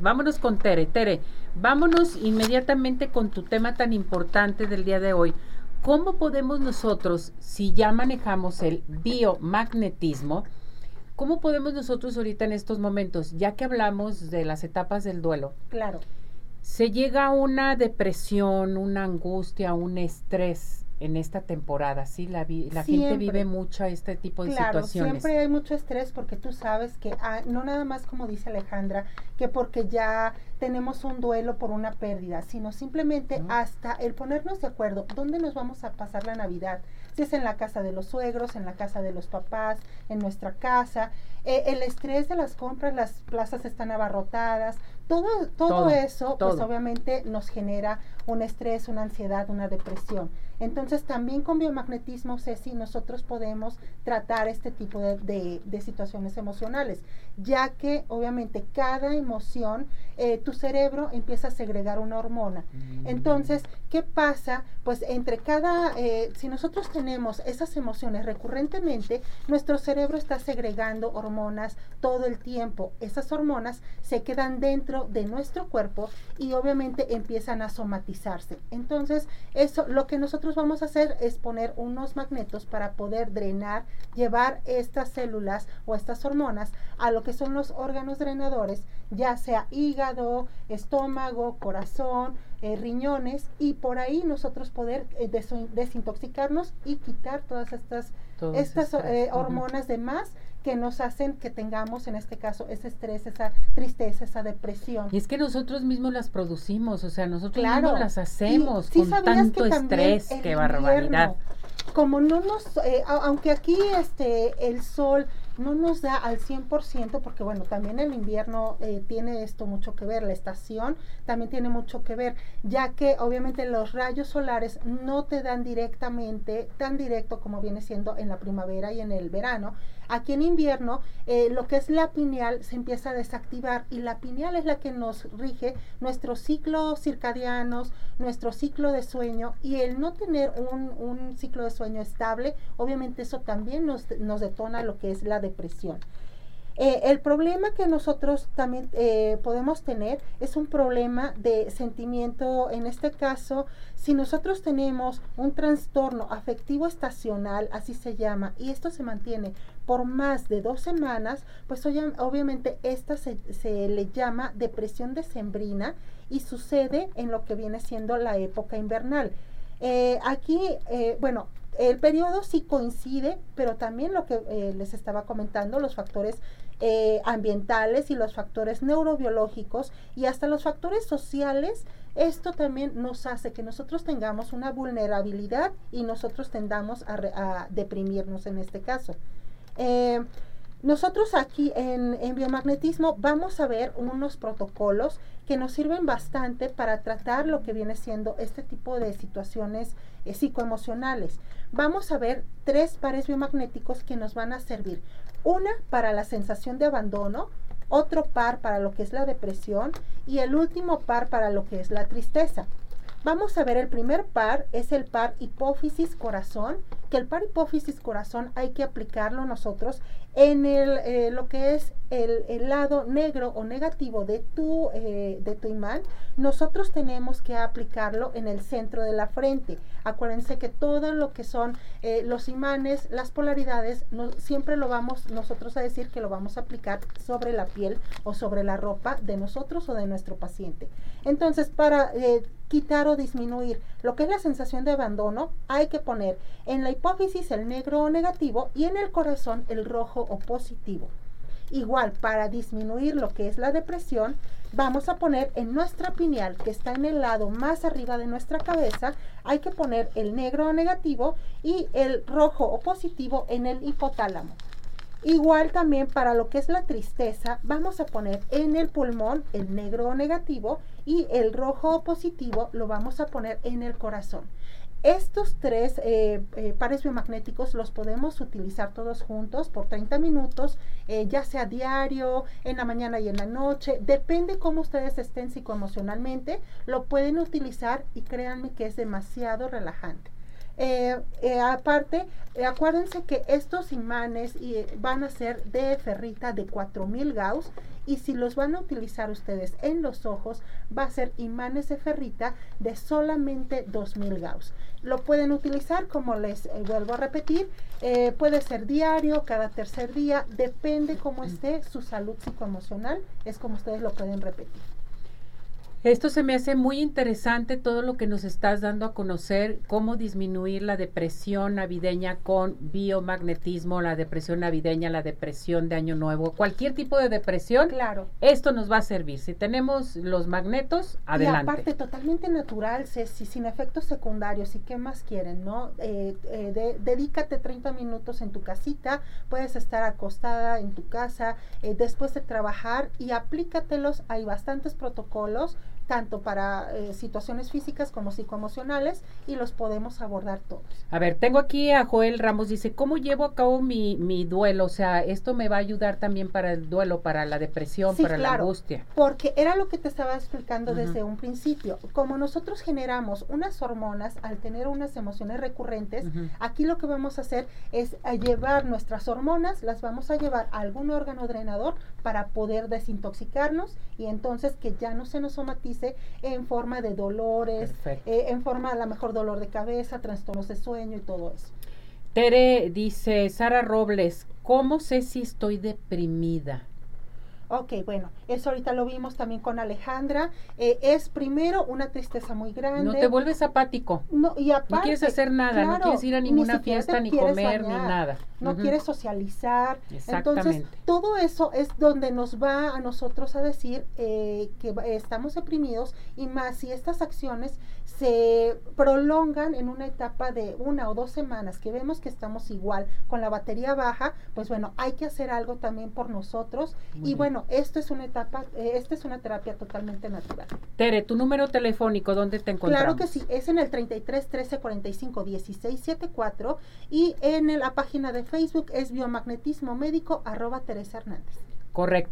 Vámonos, vámonos con Tere. Tere, vámonos inmediatamente con tu tema tan importante del día de hoy. ¿Cómo podemos nosotros, si ya manejamos el biomagnetismo, cómo podemos nosotros ahorita en estos momentos, ya que hablamos de las etapas del duelo? Claro. Se llega a una depresión, una angustia, un estrés en esta temporada, ¿sí? La, la gente vive mucho este tipo de claro, situaciones. Siempre hay mucho estrés porque tú sabes que ah, no nada más como dice Alejandra, que porque ya tenemos un duelo por una pérdida, sino simplemente hasta el ponernos de acuerdo, ¿dónde nos vamos a pasar la Navidad? Si es en la casa de los suegros, en la casa de los papás, en nuestra casa, eh, el estrés de las compras, las plazas están abarrotadas, todo, todo, eso, pues obviamente nos genera un estrés, una ansiedad, una depresión. Entonces también con biomagnetismo, Ceci, nosotros podemos tratar este tipo de, de, situaciones emocionales, ya que obviamente cada emoción, eh, tu cerebro empieza a segregar una hormona. Mm. Entonces, ¿qué pasa? Pues entre cada, eh, si nosotros tenemos esas emociones recurrentemente, nuestro cerebro está segregando hormonas todo el tiempo. Esas hormonas se quedan dentro de nuestro cuerpo y obviamente empiezan a somatizarse. Entonces, eso, lo que nosotros vamos a hacer es poner unos magnetos para poder drenar, llevar estas células o estas hormonas a lo que son los órganos drenadores, ya sea hígado, estómago, corazón, eh, riñones, y por ahí nosotros poder eh, desintoxicarnos y quitar todas estas, estas eh, hormonas de más que nos hacen que tengamos en este caso ese estrés, esa tristeza, esa depresión. Y es que nosotros mismos las producimos, o sea, nosotros mismos las hacemos con tanto estrés, qué barbaridad. Como no nos, eh, aunque aquí este el sol no nos da al 100% porque bueno, también el invierno eh, tiene esto mucho que ver, la estación también tiene mucho que ver, ya que obviamente los rayos solares no te dan directamente, tan directo como viene siendo en la primavera y en el verano, Aquí en invierno, eh, lo que es la pineal se empieza a desactivar y la pineal es la que nos rige nuestro ciclo circadianos, nuestro ciclo de sueño y el no tener un, ciclo de sueño estable, obviamente eso también nos, nos detona lo que es la depresión. Eh, el problema que nosotros también eh, podemos tener es un problema de sentimiento, en este caso, si nosotros tenemos un trastorno afectivo estacional, así se llama, y esto se mantiene por más de dos semanas, pues obviamente esta se, le llama depresión decembrina y sucede en lo que viene siendo la época invernal. Eh, aquí, bueno, el periodo sí coincide, pero también lo que les estaba comentando, los factores eh, ambientales y los factores neurobiológicos y hasta los factores sociales, esto también nos hace que nosotros tengamos una vulnerabilidad y nosotros tendamos a, deprimirnos en este caso. Eh, nosotros aquí en, biomagnetismo vamos a ver unos protocolos que nos sirven bastante para tratar lo que viene siendo este tipo de situaciones eh, psicoemocionales. Vamos a ver tres pares biomagnéticos que nos van a servir. Una para la sensación de abandono, otro par para lo que es la depresión y el último par para lo que es la tristeza. Vamos a ver el primer par, es el par hipófisis corazón, que el par hipófisis corazón hay que aplicarlo nosotros en el, eh, lo que es el, lado negro o negativo de tu, eh, de tu imán, nosotros tenemos que aplicarlo en el centro de la frente. Acuérdense que todo lo que son eh, los imanes, las polaridades, siempre lo vamos nosotros a decir que lo vamos a aplicar sobre la piel o sobre la ropa de nosotros o de nuestro paciente. Entonces, para quitar o disminuir lo que es la sensación de abandono, hay que poner en la hipófisis el negro o negativo y en el corazón el rojo o positivo. Igual, para disminuir lo que es la depresión, vamos a poner en nuestra pineal, que está en el lado más arriba de nuestra cabeza, hay que poner el negro o negativo y el rojo o positivo en el hipotálamo. Igual también para lo que es la tristeza, vamos a poner en el pulmón el negro o negativo y el rojo o positivo lo vamos a poner en el corazón. Estos tres eh, eh, pares biomagnéticos los podemos utilizar todos juntos por 30 minutos, eh, ya sea diario, en la mañana y en la noche, depende cómo ustedes estén psicoemocionalmente, lo pueden utilizar y créanme que es demasiado relajante. Aparte, acuérdense que estos imanes van a ser de ferrita de 4000 Gauss y si los van a utilizar ustedes en los ojos, va a ser imanes de ferrita de solamente 2000 Gauss. Lo pueden utilizar, como les vuelvo a repetir, puede ser diario, cada tercer día, depende cómo esté su salud psicoemocional, es como ustedes lo pueden repetir. Esto se me hace muy interesante todo lo que nos estás dando a conocer, cómo disminuir la depresión navideña con biomagnetismo, la depresión navideña, la depresión de Año Nuevo, cualquier tipo de depresión. Claro. Esto nos va a servir. Si tenemos los magnetos, adelante. Y aparte, totalmente natural, Ceci, sin efectos secundarios. ¿Y qué más quieren, no? Eh, eh, dedícate 30 minutos en tu casita, puedes estar acostada en tu casa eh, después de trabajar y aplícatelos. Hay bastantes protocolos tanto para eh, situaciones físicas como psicoemocionales y los podemos abordar todos. A ver, tengo aquí a Joel Ramos, dice, ¿cómo llevo a cabo mi, mi duelo? O sea, esto me va a ayudar también para el duelo, para la depresión, para la angustia. Porque era lo que te estaba explicando desde un principio. Como nosotros generamos unas hormonas al tener unas emociones recurrentes, aquí lo que vamos a hacer es llevar nuestras hormonas, las vamos a llevar a algún órgano drenador para poder desintoxicarnos y entonces que ya no se nos somatice en forma de dolores, eh, en forma a lo mejor dolor de cabeza, trastornos de sueño y todo eso. Tere dice, Sara Robles, ¿cómo sé si estoy deprimida? Ok, bueno, eso ahorita lo vimos también con Alejandra. Eh, es primero una tristeza muy grande. No te vuelves apático. No, y aparte, no quieres hacer nada, no quieres ir a ninguna fiesta, ni comer, ni nada. No quieres socializar. Entonces, todo eso es donde nos va a nosotros a decir eh, que estamos deprimidos y más si estas acciones se prolongan en una etapa de una o dos semanas, que vemos que estamos igual con la batería baja, pues bueno, hay que hacer algo también por nosotros. y bueno, esto es una etapa, eh, esta es una terapia totalmente natural. Tere, tu número telefónico, ¿dónde te encontramos? Claro que sí, es en el 33 13 45 16 74 y en la página de Facebook es biomagnetismo médico arroba Teresa Hernández. Correcto.